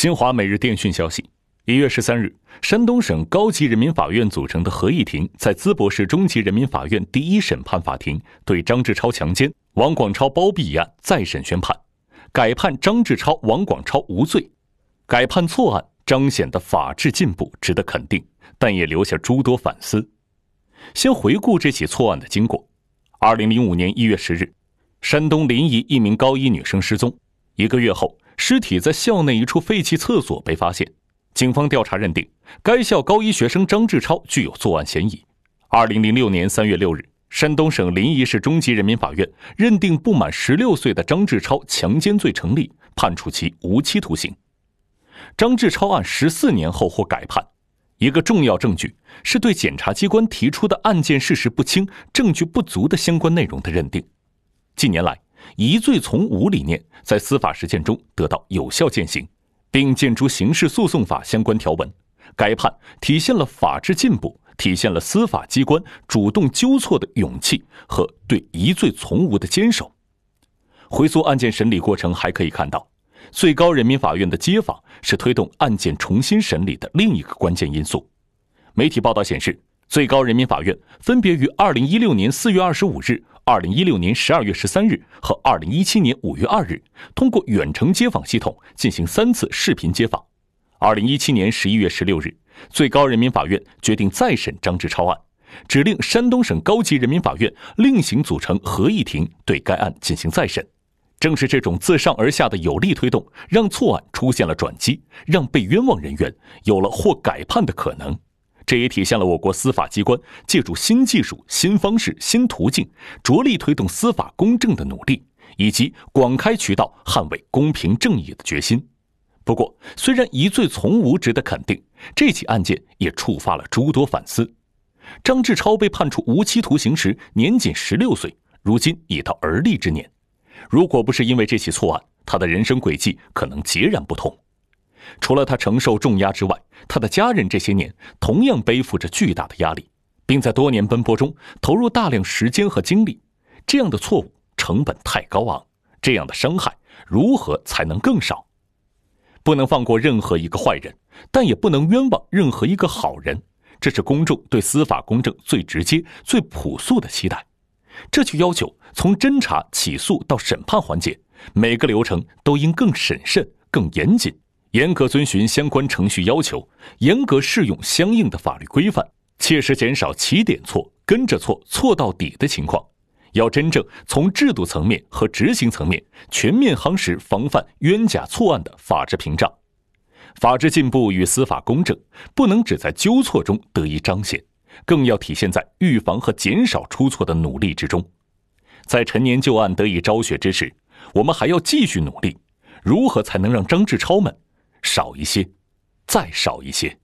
新华每日电讯消息，一月十三日，山东省高级人民法院组成的合议庭在淄博市中级人民法院第一审判法庭对张志超强奸、王广超包庇一案再审宣判，改判张志超、王广超无罪。改判错案彰显的法治进步值得肯定，但也留下诸多反思。先回顾这起错案的经过：二零零五年一月十日，山东临沂一名高一女生失踪，一个月后。尸体在校内一处废弃厕所被发现，警方调查认定该校高一学生张志超具有作案嫌疑。二零零六年三月六日，山东省临沂市中级人民法院认定不满十六岁的张志超强奸罪成立，判处其无期徒刑。张志超案十四年后获改判，一个重要证据是对检察机关提出的案件事实不清、证据不足的相关内容的认定。近年来，疑罪从无理念在司法实践中得到有效践行，并建诸刑事诉讼法相关条文，该判体现了法治进步，体现了司法机关主动纠错的勇气和对疑罪从无的坚守。回溯案件审理过程，还可以看到，最高人民法院的接访是推动案件重新审理的另一个关键因素。媒体报道显示，最高人民法院分别于二零一六年四月二十五日。二零一六年十二月十三日和二零一七年五月二日，通过远程接访系统进行三次视频接访。二零一七年十一月十六日，最高人民法院决定再审张志超案，指令山东省高级人民法院另行组成合议庭对该案进行再审。正是这种自上而下的有力推动，让错案出现了转机，让被冤枉人员有了获改判的可能。这也体现了我国司法机关借助新技术、新方式、新途径，着力推动司法公正的努力，以及广开渠道捍卫公平正义的决心。不过，虽然疑罪从无值得肯定，这起案件也触发了诸多反思。张志超被判处无期徒刑时年仅十六岁，如今已到而立之年。如果不是因为这起错案，他的人生轨迹可能截然不同。除了他承受重压之外，他的家人这些年同样背负着巨大的压力，并在多年奔波中投入大量时间和精力。这样的错误成本太高昂，这样的伤害如何才能更少？不能放过任何一个坏人，但也不能冤枉任何一个好人。这是公众对司法公正最直接、最朴素的期待。这就要求从侦查、起诉到审判环节，每个流程都应更审慎、更严谨。严格遵循相关程序要求，严格适用相应的法律规范，切实减少起点错、跟着错、错到底的情况。要真正从制度层面和执行层面全面夯实防范冤假错案的法治屏障。法治进步与司法公正不能只在纠错中得以彰显，更要体现在预防和减少出错的努力之中。在陈年旧案得以昭雪之时，我们还要继续努力。如何才能让张志超们？少一些，再少一些。